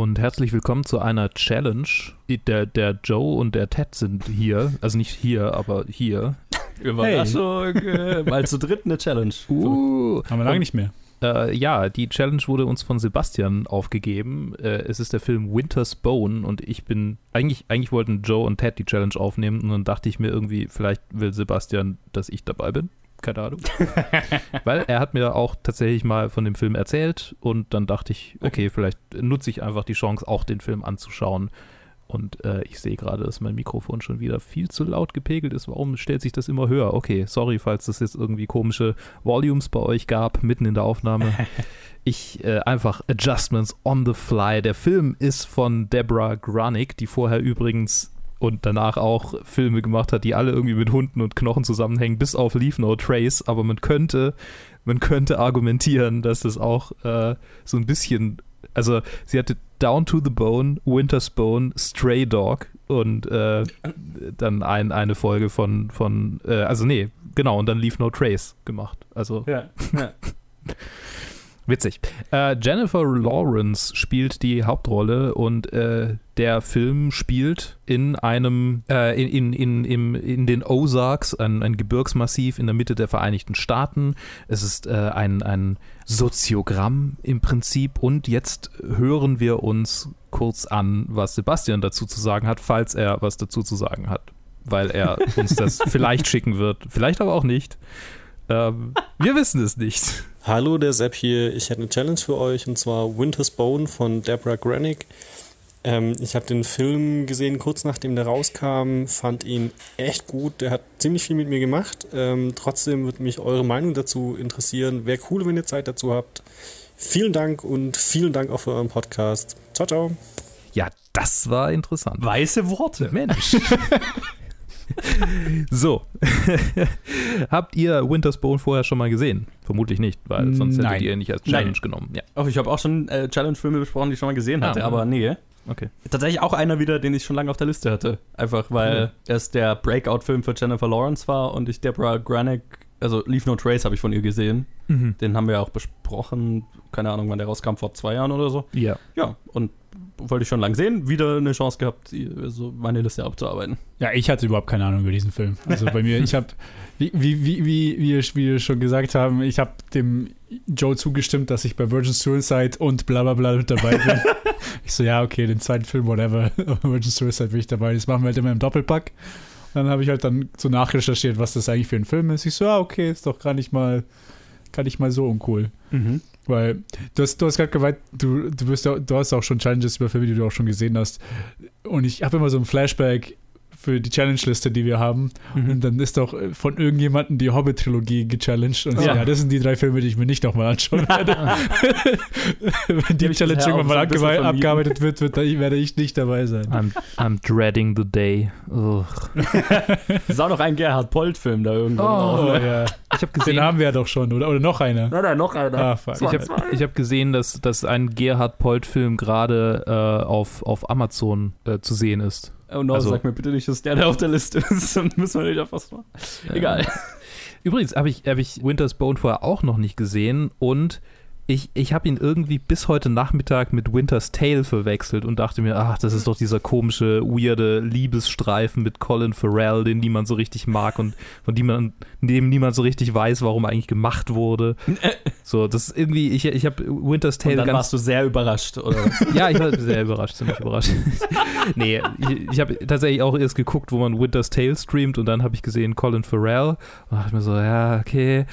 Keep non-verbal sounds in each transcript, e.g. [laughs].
Und herzlich willkommen zu einer Challenge. Der, der Joe und der Ted sind hier. Also nicht hier, aber hier. Überraschung. Hey. [laughs] Mal zu dritt eine Challenge. Uh, Haben wir lange nicht mehr. Äh, ja, die Challenge wurde uns von Sebastian aufgegeben. Äh, es ist der Film Winter's Bone und ich bin, eigentlich, eigentlich wollten Joe und Ted die Challenge aufnehmen und dann dachte ich mir irgendwie, vielleicht will Sebastian, dass ich dabei bin keine Ahnung. [laughs] Weil er hat mir auch tatsächlich mal von dem Film erzählt und dann dachte ich, okay, vielleicht nutze ich einfach die Chance, auch den Film anzuschauen. Und äh, ich sehe gerade, dass mein Mikrofon schon wieder viel zu laut gepegelt ist. Warum stellt sich das immer höher? Okay, sorry, falls es jetzt irgendwie komische Volumes bei euch gab, mitten in der Aufnahme. [laughs] Ich äh, einfach Adjustments on the fly. Der Film ist von Deborah Granick, die vorher übrigens und danach auch Filme gemacht hat, die alle irgendwie mit Hunden und Knochen zusammenhängen, bis auf Leave No Trace. Aber man könnte, man könnte argumentieren, dass das auch äh, so ein bisschen, also sie hatte Down to the Bone, Winter's Bone, Stray Dog und äh, dann ein, eine Folge von, von äh, also nee, genau, und dann Leave No Trace gemacht. Also. Ja, ja. [laughs] Witzig. Äh, Jennifer Lawrence spielt die Hauptrolle und äh, der Film spielt in einem, äh, in, in, in, in, den Ozarks, ein, ein, Gebirgsmassiv in der Mitte der Vereinigten Staaten. Es ist äh, ein, ein Soziogramm im Prinzip und jetzt hören wir uns kurz an, was Sebastian dazu zu sagen hat, falls er was dazu zu sagen hat. Weil er uns das [laughs] vielleicht schicken wird, vielleicht aber auch nicht. Ähm, wir wissen es nicht. Hallo, der Sepp hier. Ich hätte eine Challenge für euch und zwar Winter's Bone von Deborah Granick. Ähm, ich habe den Film gesehen kurz nachdem der rauskam, fand ihn echt gut. Der hat ziemlich viel mit mir gemacht. Ähm, trotzdem würde mich eure Meinung dazu interessieren. Wäre cool, wenn ihr Zeit dazu habt. Vielen Dank und vielen Dank auch für euren Podcast. Ciao, ciao. Ja, das war interessant. Weiße Worte. Mensch. [laughs] [laughs] so. [laughs] Habt ihr Winter's Bone vorher schon mal gesehen? Vermutlich nicht, weil sonst Nein. hättet ihr ihn nicht als Challenge Nein. genommen. Ja. Auch ich habe auch schon äh, Challenge-Filme besprochen, die ich schon mal gesehen hatte, ah, aber nee. Okay. Tatsächlich auch einer wieder, den ich schon lange auf der Liste hatte. Einfach weil mhm. es der Breakout-Film für Jennifer Lawrence war und ich Deborah Granick, also Leave No Trace habe ich von ihr gesehen. Mhm. Den haben wir ja auch besprochen. Keine Ahnung, wann der rauskam, vor zwei Jahren oder so. Ja. Ja, und wollte ich schon lange sehen, wieder eine Chance gehabt, so meine Liste abzuarbeiten. Ja, ich hatte überhaupt keine Ahnung über diesen Film. Also bei mir, ich habe, wie, wie, wie, wie, wie wir schon gesagt haben, ich habe dem Joe zugestimmt, dass ich bei Virgin Suicide und bla bla bla mit dabei bin. [laughs] ich so, ja, okay, den zweiten Film, whatever, Virgin Suicide bin ich dabei. Das machen wir halt immer im Doppelpack. dann habe ich halt dann so nachrecherchiert, was das eigentlich für ein Film ist. Ich so, ja, okay, ist doch gar nicht mal, gar nicht mal so uncool. Mhm. Weil du hast, du hast gerade gemeint, du, du, bist, du hast auch schon Challenges über Filme, die du auch schon gesehen hast. Und ich habe immer so ein Flashback für die Challenge-Liste, die wir haben. Mhm. Und dann ist doch von irgendjemandem die Hobbit-Trilogie gechallenged. Und ja. ja. das sind die drei Filme, die ich mir nicht nochmal anschauen [laughs] werde. Wenn die Challenge irgendwann mal so abgearbeitet wird, wird, werde ich nicht dabei sein. I'm, I'm dreading the day. Es ist auch noch ein Gerhard Polt-Film da irgendwo. Oh, ja. Ich habe gesehen, Den haben wir ja doch schon, oder? Oder noch einer? Nein, nein, noch einer. Ah, ich habe hab gesehen, dass, dass ein Gerhard Polt-Film gerade äh, auf, auf Amazon äh, zu sehen ist. Oh no, also, sag mir bitte nicht, dass der da auf der Liste ist. [laughs] Dann müssen wir nicht fast machen. Egal. Übrigens habe ich, hab ich Winter's Bone vorher auch noch nicht gesehen und ich, ich habe ihn irgendwie bis heute Nachmittag mit Winter's Tale verwechselt und dachte mir, ach, das ist doch dieser komische, weirde Liebesstreifen mit Colin Farrell, den niemand so richtig mag und von dem, dem niemand so richtig weiß, warum er eigentlich gemacht wurde. [laughs] So, das ist irgendwie, ich, ich habe Winter's Tale und dann ganz. warst du sehr überrascht, oder? [laughs] ja, ich war sehr überrascht, ziemlich überrascht. [laughs] nee, ich, ich habe tatsächlich auch erst geguckt, wo man Winter's Tale streamt und dann habe ich gesehen Colin Farrell und dachte mir so, ja, okay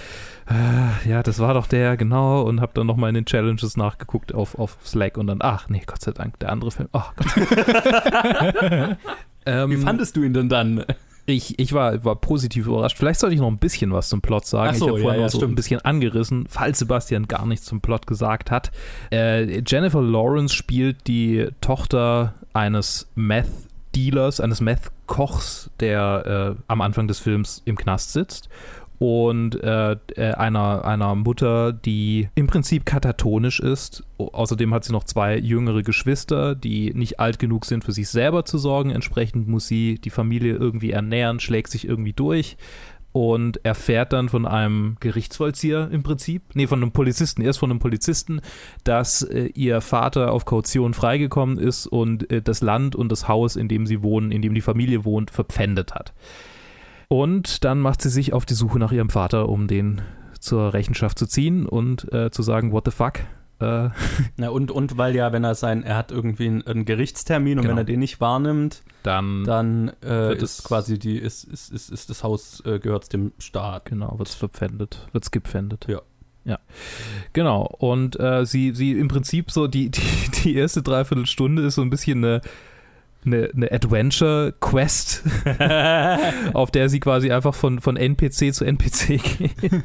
äh, ja, das war doch der, genau, und habe dann nochmal in den Challenges nachgeguckt auf, auf Slack und dann, ach nee, Gott sei Dank, der andere Film. Oh Gott. [laughs] ähm, Wie fandest du ihn denn dann? Ich, ich war, war positiv überrascht. Vielleicht sollte ich noch ein bisschen was zum Plot sagen. So, ich habe vorhin ja, ja, so ein bisschen angerissen, falls Sebastian gar nichts zum Plot gesagt hat. Äh, Jennifer Lawrence spielt die Tochter eines Meth Dealers, eines Meth-Kochs, der äh, am Anfang des Films im Knast sitzt und äh, äh, einer, einer Mutter, die im Prinzip katatonisch ist. Außerdem hat sie noch zwei jüngere Geschwister, die nicht alt genug sind, für sich selber zu sorgen. Entsprechend muss sie die Familie irgendwie ernähren, schlägt sich irgendwie durch. und erfährt dann von einem Gerichtsvollzieher im Prinzip, nee, von einem Polizisten, erst von einem Polizisten, dass äh, ihr Vater auf Kaution freigekommen ist und äh, das Land und das Haus, in dem sie wohnen, in dem die Familie wohnt, verpfändet hat. Und dann macht sie sich auf die Suche nach ihrem Vater, um den zur Rechenschaft zu ziehen und äh, zu sagen, what the fuck, äh. [laughs] Na und, und weil ja, wenn er sein, er hat irgendwie einen, einen Gerichtstermin und genau. wenn er den nicht wahrnimmt, dann, dann äh, ist quasi die, ist, ist, ist, ist das Haus äh, gehört dem Staat. Genau, wird es verpfändet, wird es gepfändet. Ja. Ja, genau. Und äh, sie, sie im Prinzip so, die, die, die erste Dreiviertelstunde ist so ein bisschen eine, eine, eine Adventure-Quest, [laughs] auf der sie quasi einfach von, von NPC zu NPC [laughs] geht.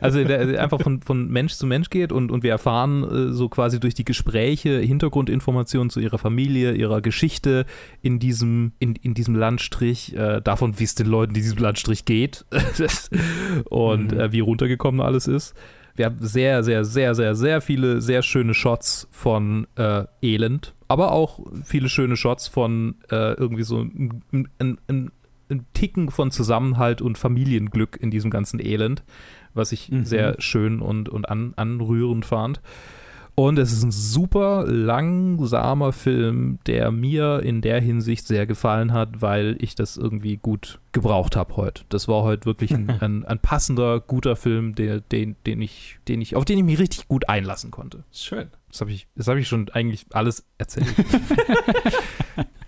also der, einfach von, von Mensch zu Mensch geht und, und wir erfahren äh, so quasi durch die Gespräche Hintergrundinformationen zu ihrer Familie, ihrer Geschichte in diesem, in, in diesem Landstrich, äh, davon, wie es den Leuten in diesem Landstrich geht [laughs] und mhm. äh, wie runtergekommen alles ist. Wir haben sehr, sehr, sehr, sehr, sehr viele sehr schöne Shots von äh, Elend aber auch viele schöne Shots von äh, irgendwie so ein, ein, ein, ein, Ticken von Zusammenhalt und Familienglück in diesem ganzen Elend, was ich mhm. sehr schön und, und an, anrührend fand. Und es ist ein super langsamer Film, der mir in der Hinsicht sehr gefallen hat, weil ich das irgendwie gut gebraucht habe heute. Das war heute wirklich ein, [laughs] ein, ein passender, guter Film, der, den, den ich, den ich, auf den ich mich richtig gut einlassen konnte. Schön. Das habe ich, hab ich schon eigentlich alles erzählt. [laughs]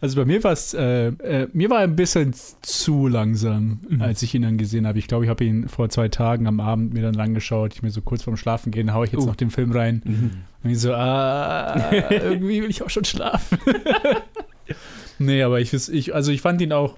Also bei mir war es, äh, äh, mir war ein bisschen zu langsam, mhm. als ich ihn dann gesehen habe. Ich glaube, ich habe ihn vor zwei Tagen am Abend mir dann lang geschaut. Ich mir so kurz vorm Schlafen gehen, haue ich jetzt uh. noch den Film rein. Mhm. Und ich so, ah, [laughs] irgendwie will ich auch schon schlafen. [laughs] nee, aber ich, ich, also ich fand ihn auch,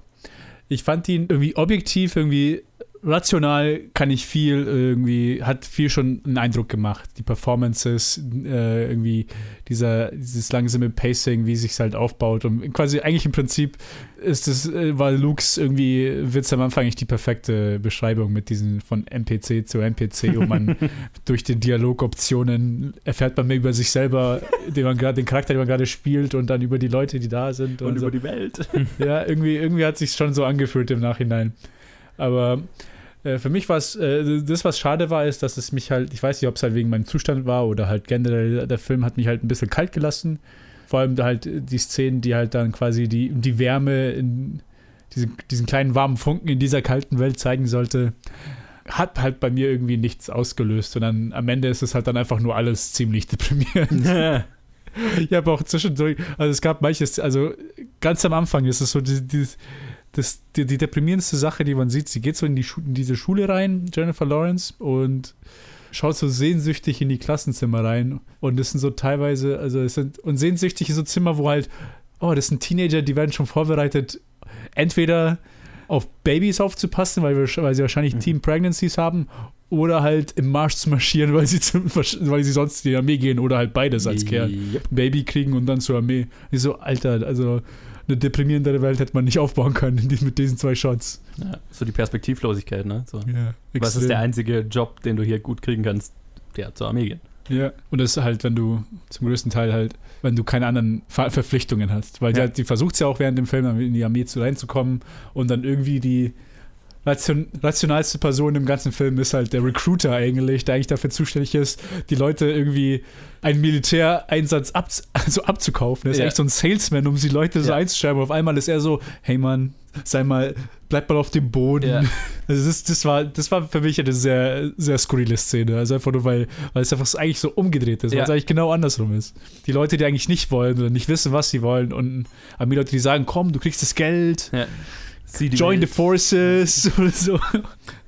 ich fand ihn irgendwie objektiv irgendwie rational kann ich viel irgendwie, hat viel schon einen Eindruck gemacht. Die Performances, äh, irgendwie dieser, dieses langsame Pacing, wie sich halt aufbaut. Und quasi eigentlich im Prinzip ist es, äh, war Lukes irgendwie, Witz am Anfang nicht die perfekte Beschreibung mit diesen von NPC zu NPC, wo man [laughs] durch die Dialogoptionen erfährt man mehr über sich selber, den man gerade, den Charakter, den man gerade spielt und dann über die Leute, die da sind. Und, und über so. die Welt. [laughs] Ja, irgendwie, irgendwie hat sich schon so angefühlt im Nachhinein. Aber äh, für mich war es, äh, das, was schade war, ist, dass es mich halt, ich weiß nicht, ob es halt wegen meinem Zustand war oder halt generell, der Film hat mich halt ein bisschen kalt gelassen. Vor allem halt die Szenen, die halt dann quasi die, die Wärme in diesen, diesen kleinen warmen Funken in dieser kalten Welt zeigen sollte, hat halt bei mir irgendwie nichts ausgelöst. Und dann am Ende ist es halt dann einfach nur alles ziemlich deprimierend. [laughs] ich habe auch zwischendurch, also es gab manches, also ganz am Anfang ist es so dieses, das, die, die, deprimierendste Sache, die man sieht, sie geht so in, die in diese Schule rein, Jennifer Lawrence, und schaut so sehnsüchtig in die Klassenzimmer rein. Und das sind so teilweise, also es sind, und sehnsüchtig ist so Zimmer, wo halt, oh, das sind Teenager, die werden schon vorbereitet, entweder auf Babys aufzupassen, weil, wir, weil sie wahrscheinlich mhm. Teen Pregnancies haben, oder halt im Marsch zu marschieren, [laughs] weil sie, zum, weil sie sonst in die Armee gehen, oder halt beides als Kerl. Yep. Baby kriegen und dann zur Armee. Ich so, Alter, also eine deprimierendere Welt hätte man nicht aufbauen können mit diesen zwei Shots. Ja, so die Perspektivlosigkeit, ne? So. Ja, Was ist der einzige Job, den du hier gut kriegen kannst? Ja, zur Armee gehen. Ja, und das ist halt, wenn du zum größten Teil halt, wenn du keine anderen Ver Verpflichtungen hast. Weil ja. die, die versucht ja auch während dem Film in die Armee zu reinzukommen und dann irgendwie die ration rationalste Person im ganzen Film ist halt der Recruiter eigentlich, der eigentlich dafür zuständig ist, die Leute irgendwie einen Militäreinsatz ab, also abzukaufen. Er ist ja. echt so ein Salesman, um die Leute so ja. einzuschreiben. Auf einmal ist er so, hey Mann, sei mal, bleib mal auf dem Boden. Ja. [laughs] Also das, das, war, das war für mich eine sehr, sehr skurrile Szene. Also einfach nur, weil, weil es einfach eigentlich so umgedreht ist, weil es eigentlich genau andersrum ist. Die Leute, die eigentlich nicht wollen oder nicht wissen, was sie wollen und die Leute, die sagen, komm, du kriegst das Geld. Ja Join the Forces [laughs] oder so.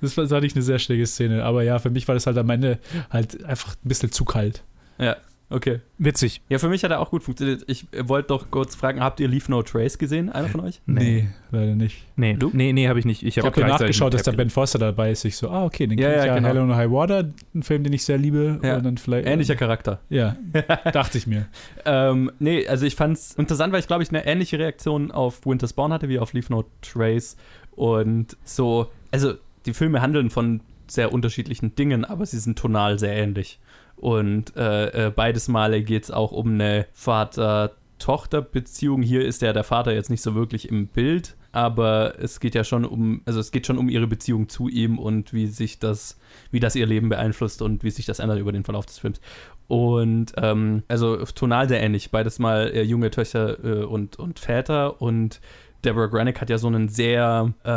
Das war, das war nicht eine sehr schräge Szene. Aber ja, für mich war das halt am Ende halt einfach ein bisschen zu kalt. Ja, okay. Witzig. Ja, für mich hat er auch gut funktioniert. Ich wollte doch kurz fragen, habt ihr Leave No Trace gesehen? Einer von euch? Nee, nee leider nicht. Nee, du? Nee, nee, habe ich nicht. Ich habe hab nachgeschaut, dass da Ben Foster dabei ist. Ich so, ah, okay, den ja, kenne ich ja, genau. Hello no High Water, ein Film, den ich sehr liebe. Ja. Und dann vielleicht, Ähnlicher Charakter. Ja, [laughs] dachte ich mir. ähm, nee, also ich fand es interessant, weil ich glaube ich eine ähnliche Reaktion auf Winter Spawn hatte wie auf Leave No Trace. Und so, also die Filme handeln von sehr unterschiedlichen Dingen, aber sie sind tonal sehr ähnlich. Und äh, äh, beides Male geht es auch um eine Vater- Tochter-Beziehung. Hier ist ja der Vater jetzt nicht so wirklich im Bild, aber es geht ja schon um, also es geht schon um ihre Beziehung zu ihm und wie sich das, wie das ihr Leben beeinflusst und wie sich das ändert über den Verlauf des Films. Und ähm, also tonal sehr ähnlich, beides mal äh, junge Töchter äh, und, und Väter und Deborah Granick hat ja so einen sehr, äh,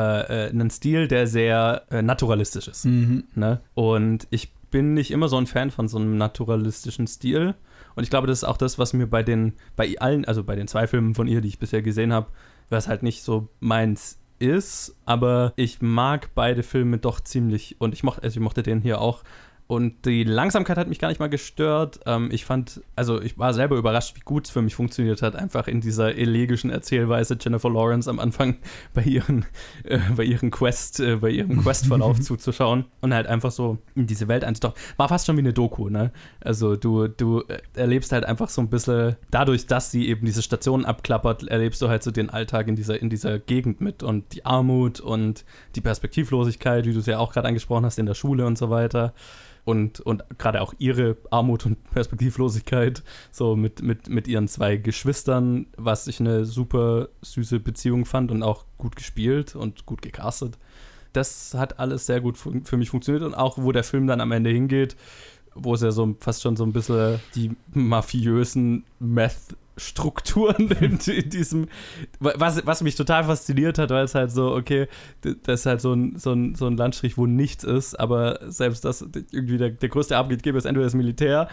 äh, einen Stil, der sehr äh, naturalistisch ist. Mhm. Ne? Und ich bin nicht immer so ein Fan von so einem naturalistischen Stil. Und ich glaube, das ist auch das, was mir bei den, bei allen, also bei den zwei Filmen von ihr, die ich bisher gesehen habe, was halt nicht so meins ist, aber ich mag beide Filme doch ziemlich und ich mochte, also ich mochte den hier auch und die Langsamkeit hat mich gar nicht mal gestört. Ähm, ich fand, also ich war selber überrascht, wie gut es für mich funktioniert hat, einfach in dieser elegischen Erzählweise Jennifer Lawrence am Anfang [laughs] bei ihren, äh, bei ihren Quest, äh, bei ihrem [laughs] Questverlauf zuzuschauen und halt einfach so in diese Welt einzutauchen. War fast schon wie eine Doku, ne? Also du, du erlebst halt einfach so ein bisschen, dadurch, dass sie eben diese Stationen abklappert, erlebst du halt so den Alltag in dieser, in dieser Gegend mit und die Armut und die Perspektivlosigkeit, wie du es ja auch gerade angesprochen hast, in der Schule und so weiter und, und gerade auch ihre Armut und [laughs] Perspektivlosigkeit, so mit, mit, mit ihren zwei Geschwistern, was ich eine super süße Beziehung fand und auch gut gespielt und gut gecastet. Das hat alles sehr gut für mich funktioniert und auch wo der Film dann am Ende hingeht, wo es ja so fast schon so ein bisschen die mafiösen Meth Strukturen [laughs] in, in, diesem, was, was mich total fasziniert hat, weil es halt so, okay, das ist halt so ein, so ein, so ein Landstrich, wo nichts ist, aber selbst das irgendwie der, der größte Arbeitgeber ist entweder das Militär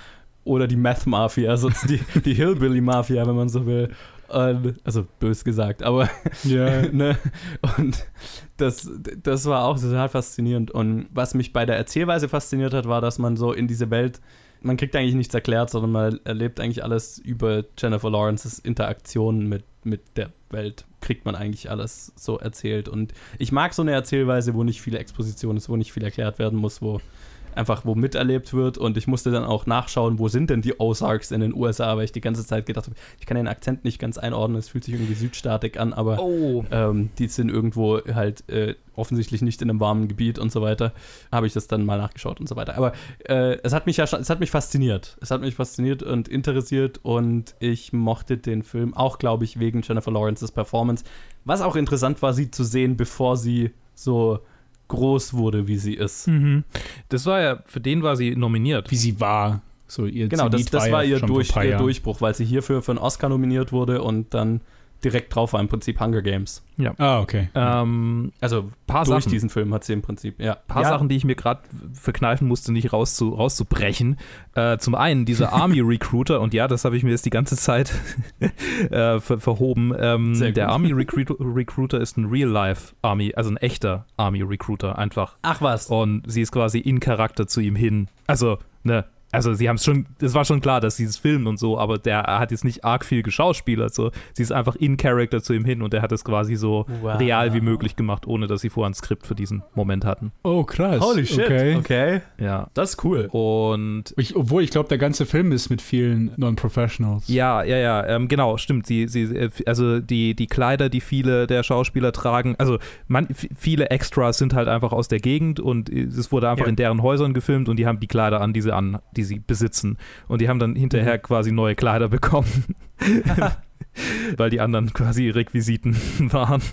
oder die Meth-Mafia, also die, die Hillbilly-Mafia, wenn man so will. Und, also bös gesagt, aber ja. [laughs] ne? Und das, das war auch total faszinierend. Und was mich bei der Erzählweise fasziniert hat, war, dass man so in diese Welt man kriegt eigentlich nichts erklärt, sondern man erlebt eigentlich alles über Jennifer Lawrences Interaktion mit, mit der Welt. Kriegt man eigentlich alles so erzählt. Und ich mag so eine Erzählweise, wo nicht viel Exposition ist, wo nicht viel erklärt werden muss, wo einfach wo miterlebt wird und ich musste dann auch nachschauen, wo sind denn die Ozarks in den USA, weil ich die ganze Zeit gedacht habe, ich kann den Akzent nicht ganz einordnen, es fühlt sich irgendwie südstaatig an, aber oh. ähm, die sind irgendwo halt äh, offensichtlich nicht in einem warmen Gebiet und so weiter, habe ich das dann mal nachgeschaut und so weiter. Aber äh, es hat mich ja schon, es hat mich fasziniert. Es hat mich fasziniert und interessiert und ich mochte den Film auch, glaube ich, wegen Jennifer Lawrences Performance. Was auch interessant war, sie zu sehen, bevor sie so groß wurde, wie sie ist. Mhm. Das war ja, für den war sie nominiert. Wie sie war. So ihr genau, das, das war, ihr, durch, ihr Durchbruch, weil sie hierfür für einen Oscar nominiert wurde und dann direkt drauf war im Prinzip Hunger Games. Ja. Ah, okay. Ähm, also paar durch Sachen. diesen Film hat sie im Prinzip, ja. Ein paar ja. Sachen, die ich mir gerade verkneifen musste, nicht rauszu, rauszubrechen. Äh, zum einen dieser [laughs] Army Recruiter, und ja, das habe ich mir jetzt die ganze Zeit [laughs] äh, ver verhoben. Ähm, der Army Recruiter, Recruiter ist ein Real-Life Army, also ein echter Army Recruiter einfach. Ach was. Und sie ist quasi in Charakter zu ihm hin. Also, ne, also sie haben es schon, es war schon klar, dass sie es filmen und so, aber der hat jetzt nicht arg viel geschauspielert. So. Sie ist einfach in Character zu ihm hin und er hat es quasi so wow. real wie möglich gemacht, ohne dass sie vorher ein Skript für diesen Moment hatten. Oh, krass. Holy shit. Okay. okay. Ja. Das ist cool. Und ich, obwohl ich glaube, der ganze Film ist mit vielen Non-Professionals. Ja, ja, ja, ähm, genau, stimmt. Sie, sie, also die, die Kleider, die viele der Schauspieler tragen, also man, viele Extras sind halt einfach aus der Gegend und es wurde einfach Ja. in deren Häusern gefilmt und die haben die Kleider an, die sie an, die sie besitzen. Und die haben dann hinterher quasi neue Kleider bekommen. [laughs] [laughs] [laughs] Weil die anderen quasi Requisiten [laughs] waren. [laughs]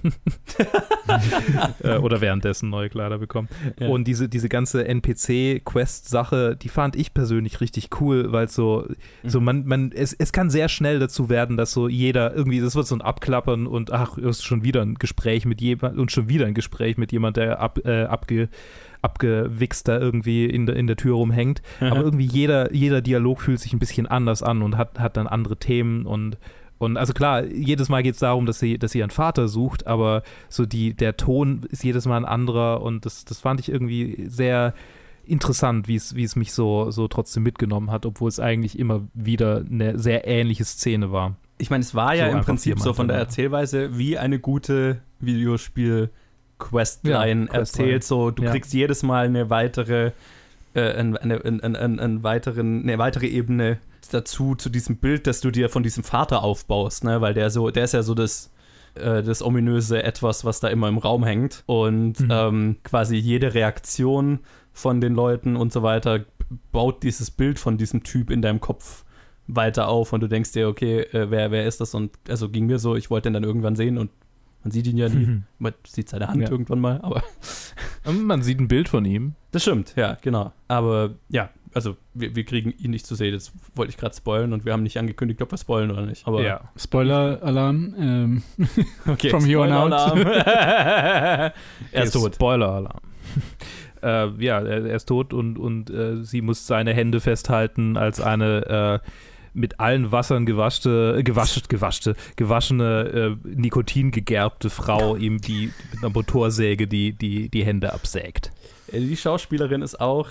Äh, Oder währenddessen neue Kleider bekommen. Ja. Und diese, diese ganze NPC-Quest-Sache, die fand ich persönlich richtig cool, weil so, so man, man, es, es kann sehr schnell dazu werden, dass so jeder irgendwie, das wird so ein Abklappern und ach, es ist schon wieder ein Gespräch mit jemand und schon wieder ein Gespräch mit jemand, der ab, äh, abge, abgewichst da irgendwie in der, in der Tür rumhängt. Aber irgendwie jeder, jeder Dialog fühlt sich ein bisschen anders an und hat, hat dann andere Themen und und also klar, jedes Mal geht es darum, dass sie, dass sie ihren Vater sucht, aber so die, der Ton ist jedes Mal ein anderer und das, das fand ich irgendwie sehr interessant, wie es, wie es mich so, so trotzdem mitgenommen hat, obwohl es eigentlich immer wieder eine sehr ähnliche Szene war. Ich meine, es war ja So im Prinzip so von der Erzählweise wie eine gute Videospiel-Questline Ja, Questline. erzählt. So, du Ja. kriegst jedes Mal eine weitere, äh, eine, eine, eine, eine, eine, weiteren, eine weitere Ebene dazu, zu diesem Bild, das du dir von diesem Vater aufbaust, ne? Weil der so, der ist ja so das, äh, das ominöse Etwas, was da immer im Raum hängt. Und Mhm. ähm, quasi jede Reaktion von den Leuten und so weiter baut dieses Bild von diesem Typ in deinem Kopf weiter auf und du denkst dir, okay, äh, wer, wer ist das? Und also ging mir so, ich wollte den dann irgendwann sehen und Man sieht ihn ja nie. Man sieht seine Hand Ja. irgendwann mal, aber Man sieht ein Bild von ihm. das stimmt, ja, genau. Aber ja, also wir, wir kriegen ihn nicht zu sehen. Das wollte ich gerade spoilen und wir haben nicht angekündigt, ob wir spoilen oder nicht. Aber Spoiler-Alarm. Ähm, [laughs] okay. From here on out. Spoiler-Alarm. [laughs] er ist tot. Spoiler-Alarm. [laughs] äh, ja, er, er ist tot und, und äh, sie muss seine Hände festhalten als eine äh, mit allen Wassern gewaschte, gewascht, gewaschte, gewaschene, äh, nikotingegerbte Frau ihm die mit einer Motorsäge die, die, die Hände absägt. Äh, Die Schauspielerin ist auch.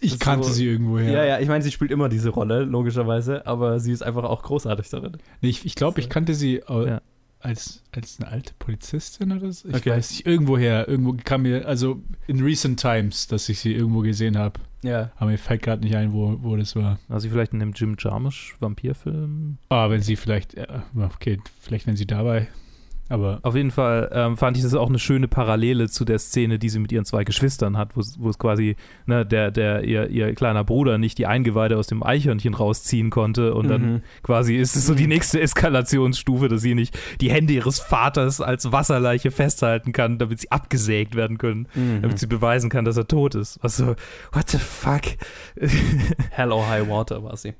Ich ist kannte so- sie irgendwo Ja, her. ja, ich meine, sie spielt immer diese Rolle, logischerweise, aber sie ist einfach auch großartig darin. Nee, ich ich glaube, ich kannte sie äh, Ja. als, als eine alte Polizistin oder so. Ich Okay. weiß nicht, irgendwoher. Irgendwo kam mir, also in recent times, dass ich sie irgendwo gesehen habe. Ja. Aber mir fällt gerade nicht ein, wo, wo das war. Also vielleicht in dem Jim Jarmusch Vampirfilm. Ah, wenn sie vielleicht, äh, okay, vielleicht wenn sie dabei. Aber Auf jeden Fall ähm, fand ich das auch eine schöne Parallele zu der Szene, die sie mit ihren zwei Geschwistern hat, wo es quasi, ne, der, der, ihr, ihr kleiner Bruder nicht die Eingeweide aus dem Eichhörnchen rausziehen konnte und dann Mhm. quasi ist es so die nächste Eskalationsstufe, dass sie nicht die Hände ihres Vaters als Wasserleiche festhalten kann, damit sie abgesägt werden können, Mhm. damit sie beweisen kann, dass er tot ist. Was so, what the fuck? Hell or High Water war sie.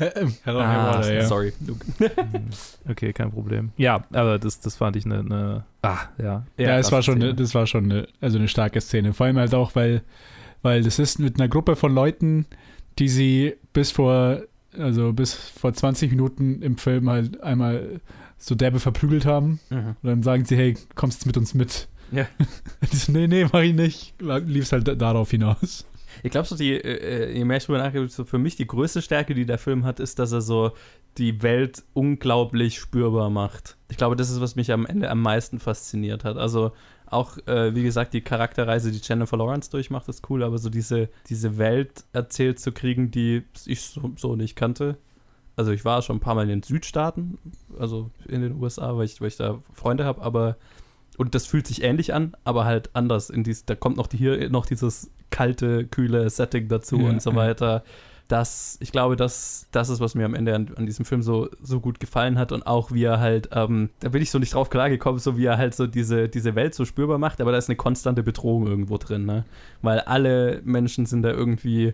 [laughs] Hello, Ah, Water, ja. Sorry, Luke. [laughs] okay, kein Problem. Ja, aber das, das fand ich eine, eine ah, ja. Ja, es war schon, Szene. eine, das war schon eine, also eine starke Szene. Vor allem halt auch, weil, weil das ist mit einer Gruppe von Leuten, die sie bis vor, also bis vor 20 Minuten im Film halt einmal so derbe verprügelt haben. Mhm. Und dann sagen sie, hey, kommst jetzt mit uns mit? Ja. [laughs] So, nee, nee, mach ich nicht. Lief es halt da- darauf hinaus. Ich glaube, so die, äh, je mehr ich drüber nachdenke, so für mich die größte Stärke, die der Film hat, ist, dass er so die Welt unglaublich spürbar macht. Ich glaube, das ist, was mich am Ende am meisten fasziniert hat. Also auch, äh, wie gesagt, die Charakterreise, die Jennifer Lawrence durchmacht, ist cool, aber so diese, diese Welt erzählt zu kriegen, die ich so, so nicht kannte. Also ich war schon ein paar Mal in den Südstaaten, also in den USA, weil ich, weil ich da Freunde habe, aber und das fühlt sich ähnlich an, aber halt anders. In dies, da kommt noch die, hier noch dieses kalte, kühle Setting dazu Ja, und so weiter. Das, ich glaube, das, das ist, was mir am Ende an, an diesem Film so, so gut gefallen hat und auch wie er halt, ähm, da bin ich so nicht drauf klargekommen, so wie er halt so diese, diese Welt so spürbar macht, aber da ist eine konstante Bedrohung irgendwo drin, ne? Weil alle Menschen sind da irgendwie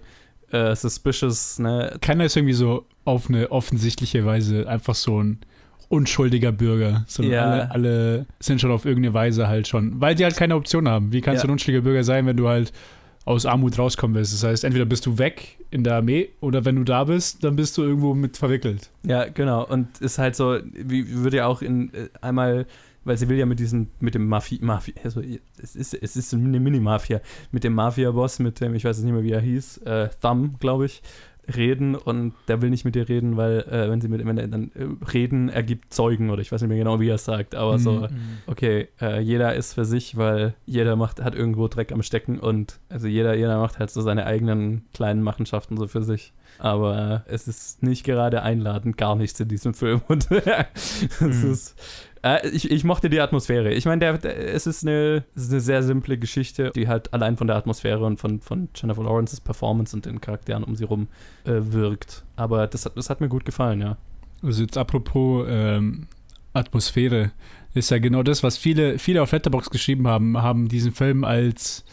äh, suspicious, ne? Keiner ist irgendwie so auf eine offensichtliche Weise einfach so ein unschuldiger Bürger, sondern Ja. alle, alle sind schon auf irgendeine Weise halt schon, weil die halt keine Option haben. Wie kannst Ja. du ein unschuldiger Bürger sein, wenn du halt aus Armut rauskommen willst? Das heißt, entweder bist du weg in der Armee oder wenn du da bist, dann bist du irgendwo mit verwickelt. Ja, genau. Und ist halt so, wie würde ja auch in äh, einmal, weil sie will ja mit diesem, mit dem Mafia, Mafia, also es ist, es ist eine Mini-Mafia, mit dem Mafia-Boss, mit dem, ich weiß jetzt nicht mehr, wie er hieß, äh, Thumb, glaube ich, reden und der will nicht mit dir reden, weil äh, wenn sie mit wenn er dann äh, reden, er gibt Zeugen oder ich weiß nicht mehr genau, wie er es sagt, aber so, Mhm. okay, äh, jeder ist für sich, weil jeder macht, hat irgendwo Dreck am Stecken und also jeder, jeder macht halt so seine eigenen kleinen Machenschaften so für sich. Aber es ist nicht gerade einladend, gar nichts in diesem Film. [laughs] Und [laughs] es Mhm. ist. Äh, ich, ich mochte die Atmosphäre. Ich meine, es, ist eine, es ist eine sehr simple Geschichte, die halt allein von der Atmosphäre und von, von Jennifer Lawrences Performance und den Charakteren um sie rum äh, wirkt. Aber das hat, das hat mir gut gefallen, ja. Also jetzt apropos ähm, Atmosphäre, ist ja genau das, was viele, viele auf Letterbox geschrieben haben, haben diesen Film als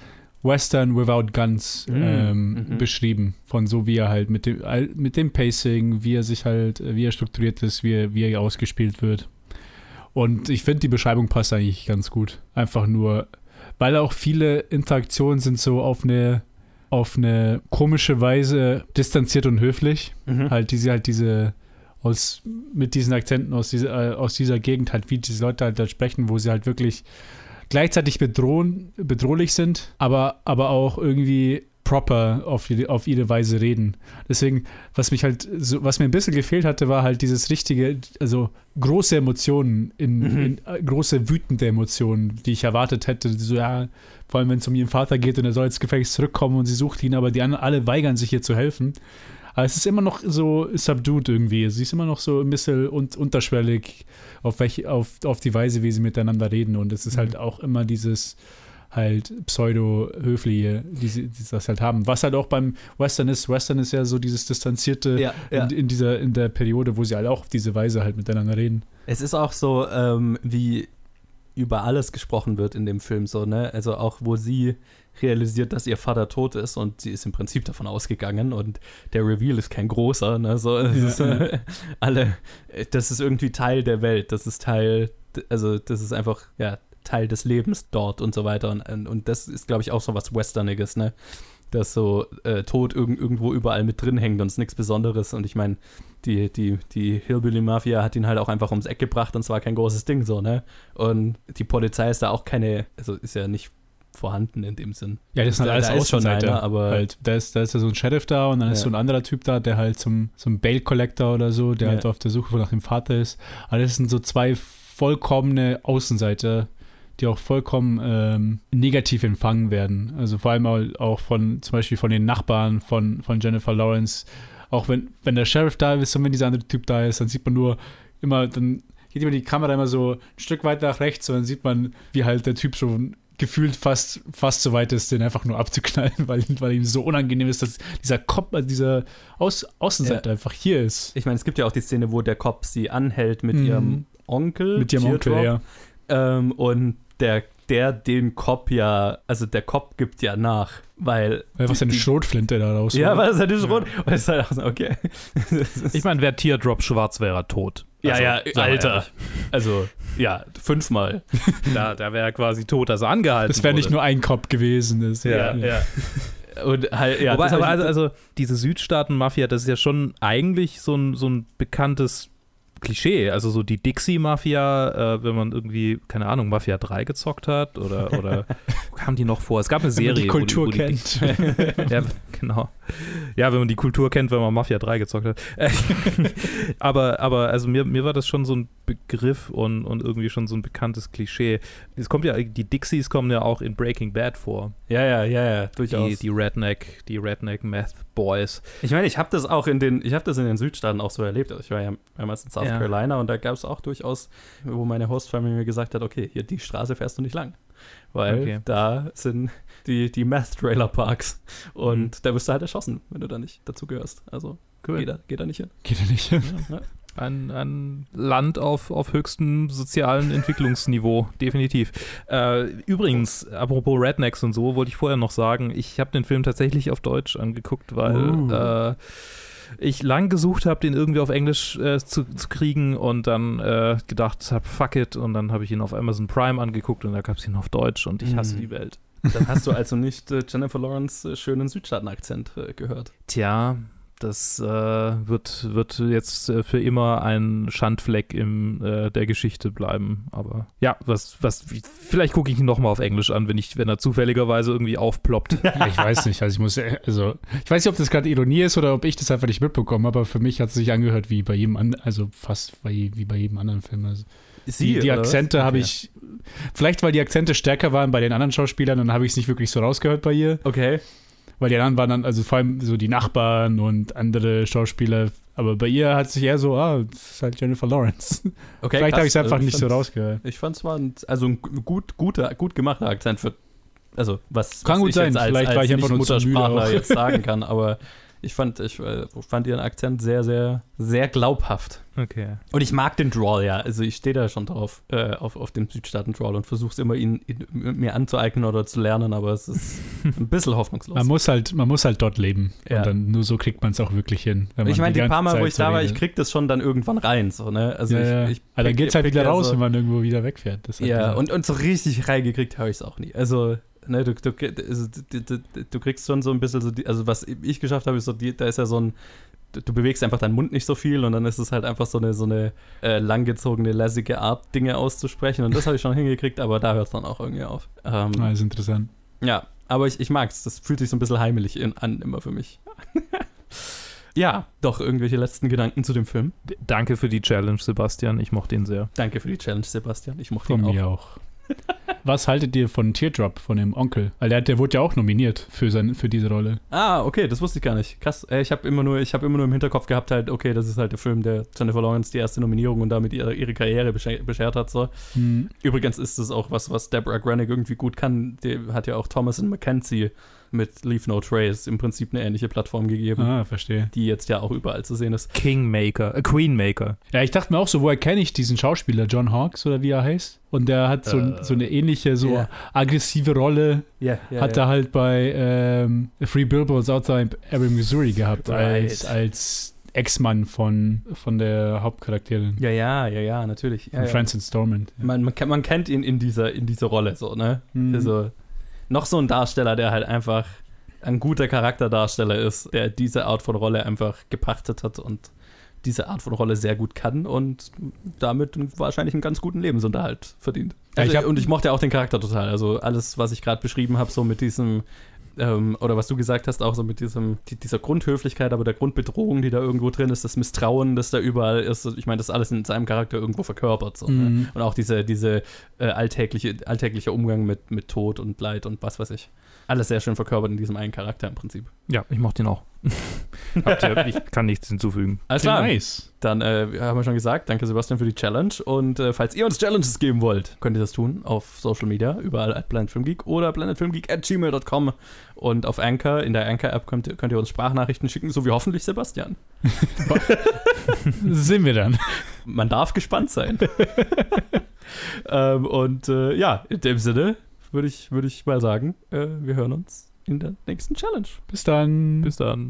Western without Guns Mm, ähm, mhm. beschrieben. Von so wie er halt mit dem, mit dem Pacing, wie er sich halt, wie er strukturiert ist, wie er, wie er ausgespielt wird. Und ich finde, die Beschreibung passt eigentlich ganz gut. Einfach nur, weil auch viele Interaktionen sind so auf eine, auf eine komische Weise distanziert und höflich Mhm. halt diese halt diese aus mit diesen Akzenten aus dieser äh, aus dieser Gegend halt wie diese Leute halt da sprechen, wo sie halt wirklich gleichzeitig bedrohen bedrohlich sind, aber aber auch irgendwie proper auf, auf ihre Weise reden. Deswegen, was mich halt, so, was mir ein bisschen gefehlt hatte, war halt dieses richtige, also große Emotionen, in, Mhm. in äh, große wütende Emotionen, die ich erwartet hätte. So, ja, vor allem wenn es um ihren Vater geht und er soll ins Gefängnis zurückkommen und sie sucht ihn, aber die anderen alle weigern sich ihr zu helfen. Aber es ist immer noch so subdued irgendwie. Sie ist immer noch so ein bisschen un unterschwellig auf, welche, auf, auf die Weise, wie sie miteinander reden. Und es ist Mhm. halt auch immer dieses halt pseudo-höfliche, die sie die das halt haben. Was halt auch beim Western ist. Western ist ja so dieses distanzierte Ja, ja. in, in, dieser, in der Periode, wo sie halt auch auf diese Weise halt miteinander reden. Es ist auch so, ähm, wie über alles gesprochen wird in dem Film, so, ne? Also auch, wo sie realisiert, dass ihr Vater tot ist und sie ist im Prinzip davon ausgegangen und der Reveal ist kein großer, ne? So, ja, ist, äh, [laughs] alle, das ist irgendwie Teil der Welt, das ist Teil, also das ist einfach, ja, Teil des Lebens dort und so weiter und, und das ist, glaube ich, auch so was Westerniges, ne? Dass so äh, Tod irg irgendwo überall mit drin hängt und es nichts Besonderes und ich meine, die, die, die Hillbilly-Mafia hat ihn halt auch einfach ums Eck gebracht und es war kein großes Ding so, ne? Und die Polizei ist da auch keine, also ist ja nicht vorhanden in dem Sinn. Ja, das sind da, alles da schon einer, aber halt, da ist, da ist ja so ein Sheriff da und dann Ja. ist so ein anderer Typ da, der halt zum, zum Bail Collector oder so, der Ja. halt auf der Suche nach dem Vater ist. Aber das sind so zwei vollkommene Außenseiter, die auch vollkommen ähm, negativ empfangen werden. Also vor allem auch- von, zum Beispiel von den Nachbarn von, von Jennifer Lawrence. Auch wenn, wenn der Sheriff da ist und wenn dieser andere Typ da ist, dann sieht man nur immer, dann geht immer die Kamera immer so ein Stück weit nach rechts und dann sieht man, wie halt der Typ schon gefühlt fast, fast so weit ist, den einfach nur abzuknallen, [laughs] weil, weil ihm so unangenehm ist, dass dieser Kopf, also dieser Aus, Außenseiter einfach hier ist. ich meine, es gibt ja auch die Szene, wo der Cop sie anhält mit Mhm. ihrem Onkel. Mit ihrem Onkel, ja. Ähm, und der, der den Cop ja, also der Cop gibt ja nach, weil. Weil was die- eine die- Schrotflinte da raus Ja, weil es halt ist rot. Und es ist halt auch so, okay. Ich meine, wäre Teardrop schwarz, wäre er tot. ja, Also, ja, wir Alter. Also, ja, fünfmal. Da, da wäre er quasi tot, dass er angehalten Das wäre nicht nur ein Kopf gewesen. Das, Ja, ja. Und halt, ja. Wobei, das aber also, also diese Südstaaten-Mafia, das ist ja schon eigentlich so ein, so ein bekanntes Klischee. Also so die Dixie-Mafia, äh, wenn man irgendwie, keine Ahnung, Mafia 3 gezockt hat oder, oder wo [laughs] kam die noch vor? Es gab eine Wenn man Serie. die Kultur wo die, wo die kennt. [laughs] ja, genau. Ja, wenn man die Kultur kennt, wenn man Mafia 3 gezockt hat. [laughs] Aber, aber also mir, mir war das schon so ein Begriff und, und irgendwie schon so ein bekanntes Klischee. Es kommt ja, die Dixies kommen ja auch in Breaking Bad vor. ja, ja, ja, ja, durchaus. Die, die Redneck, die Redneck Meth Boys. Ich meine, ich habe das auch in den, ich habe das in den Südstaaten auch so erlebt. Also ich war ja mehrmals in South Ja. Carolina und da gab es auch durchaus, wo meine Hostfamilie mir gesagt hat, okay, hier die Straße fährst du nicht lang. Weil Okay. da sind die, die Meth-Trailer-Parks und Mhm. da wirst du halt erschossen, wenn du da nicht dazu gehörst. Also geh, da, geh da nicht hin. Geht ja nicht hin. Ja, Ein, ein Land auf, auf höchstem sozialen Entwicklungsniveau, [laughs] definitiv. Äh, übrigens, apropos Rednecks und so, wollte ich vorher noch sagen, ich habe den Film tatsächlich auf Deutsch angeguckt, weil Uh. äh, ich lang gesucht habe, den irgendwie auf Englisch äh, zu, zu kriegen und dann äh, gedacht habe, fuck it, und dann habe ich ihn auf Amazon Prime angeguckt und da gab es ihn auf Deutsch und ich hasse Mhm. die Welt. Dann hast du also nicht äh, Jennifer Lawrence äh, schönen Südstaaten-Akzent gehört. Tja, das äh, wird, wird jetzt äh, für immer ein Schandfleck in äh, der Geschichte bleiben. Aber ja, was, was, vielleicht gucke ich ihn nochmal auf Englisch an, wenn ich, wenn er zufälligerweise irgendwie aufploppt. [laughs] Ja, ich weiß nicht. Also ich muss, also ich weiß nicht, ob das gerade Ironie ist oder ob ich das einfach nicht mitbekomme, aber für mich hat es sich angehört wie bei jedem anderen, also fast bei, wie bei jedem anderen Film. Also die, die was? Akzente habe Okay. ich, vielleicht weil die Akzente stärker waren bei den anderen Schauspielern, dann habe ich es nicht wirklich so rausgehört bei ihr. Okay. Weil die anderen waren dann, also vor allem so die Nachbarn und andere Schauspieler. Aber bei ihr hat sich eher so, ah, das ist halt Jennifer Lawrence. [laughs] okay Vielleicht habe ich es einfach Also, nicht so rausgehört. Ich fand es war ein, also ein gut, guter, gut gemachter Akzent für, also was, Kann was gut sein, als, vielleicht als war ich einfach nur auch. jetzt sagen kann, aber [laughs] ich fand, ich äh, fand ihren Akzent sehr, sehr, sehr glaubhaft. Okay. Und ich mag den Drawl, ja. Also ich stehe da schon drauf, äh, auf, auf den Südstaaten-Drawl und versuche es immer ihn, ihn, mir anzueignen oder zu lernen, aber es ist [laughs] ein bisschen hoffnungslos. Man muss halt, man muss halt dort leben. Ja. Und dann nur so kriegt man es auch wirklich hin. ich meine, die, ganze paar Mal, wo Zeit ich so da war, ich krieg das schon dann irgendwann rein, so, ne? Also ja, ich, ja. ich Aber dann pick- geht es halt wieder raus, so- wenn man irgendwo wieder wegfährt. Halt Ja, und, und so richtig reingekriegt habe ich es auch nie. Also, ne, du, du, also, du, du, du kriegst schon so ein bisschen so, die, also was ich geschafft habe, ist so, die, da ist ja so ein, du, du bewegst einfach deinen Mund nicht so viel und dann ist es halt einfach so eine, so eine äh, langgezogene, lässige Art, Dinge auszusprechen und das habe ich schon [laughs] hingekriegt, aber da hört es dann auch irgendwie auf. Ähm, Ah, ist interessant. ja, aber ich, ich mag es, das fühlt sich so ein bisschen heimelig in, an immer für mich. [laughs] ja, doch, irgendwelche letzten Gedanken zu dem Film. Danke für die Challenge, Sebastian. Ich mochte ihn sehr. Danke für die Challenge, Sebastian. Ich mochte Von ihn auch. mir auch. [laughs] Was haltet ihr von Teardrop, von dem Onkel? Weil der, der wurde ja auch nominiert für, sein, für diese Rolle. Ah, okay, das wusste ich gar nicht. Krass. Äh, Ich habe immer nur, ich habe immer nur im Hinterkopf gehabt, halt, okay, das ist halt der Film, der Jennifer Lawrence die erste Nominierung und damit ihre, ihre Karriere bescher- beschert hat. So. Hm. Übrigens ist es auch was, was Deborah Granick irgendwie gut kann. Die hat ja auch Thomas and Mackenzie mit Leave No Trace im Prinzip eine ähnliche Plattform gegeben. Ah, verstehe. Die jetzt ja auch überall zu sehen ist. Kingmaker, äh, Queenmaker. Ja, ich dachte mir auch so, woher kenne ich diesen Schauspieler, John Hawkes oder wie er heißt? Und der hat so, Äh, so eine ähnliche, so ja. aggressive Rolle, Ja, hat er halt bei ähm, Three Billboards Outside Ebbing, Missouri gehabt, Right. als, als Ex-Mann von, von der Hauptcharakterin, Ja, ja, ja, ja, natürlich. Ja, von ja. Francis Dormant. Man, man, kennt- man kennt ihn in dieser, in dieser Rolle so, ne? Mhm. Also, noch so ein Darsteller, der halt einfach ein guter Charakterdarsteller ist, der diese Art von Rolle einfach gepachtet hat und diese Art von Rolle sehr gut kann und damit wahrscheinlich einen ganz guten Lebensunterhalt verdient. Ja, ich Also, hab- und ich mochte auch den Charakter total. Also alles, was ich gerade beschrieben habe, so mit diesem ähm, oder was du gesagt hast, auch so mit diesem, die, dieser Grundhöflichkeit, aber der Grundbedrohung, die da irgendwo drin ist, das Misstrauen, das da überall ist. Ich meine, das alles in seinem Charakter irgendwo verkörpert. So, Mhm. ne? Und auch diese, diese äh, alltägliche, alltägliche Umgang mit, mit Tod und Leid und was weiß ich. Alles sehr schön verkörpert in diesem einen Charakter im Prinzip. Ja, ich mochte ihn auch. [laughs] Habt ihr, ich kann nichts hinzufügen. Alles klar. Nice. Dann äh, haben wir schon gesagt, danke Sebastian für die Challenge. Und äh, falls ihr uns Challenges geben wollt, könnt ihr das tun auf Social Media, überall at planetfilmgeek oder planetfilmgeek at gmail.com. Und auf Anchor, in der Anchor-App könnt, ihr- könnt ihr uns Sprachnachrichten schicken, so wie hoffentlich Sebastian. [laughs] Sind wir dann. Man darf gespannt sein. [laughs] ähm, und äh, ja, in dem Sinne würde ich, würd ich mal sagen, äh, wir hören uns in der nächsten Challenge. Bis dann. Bis dann.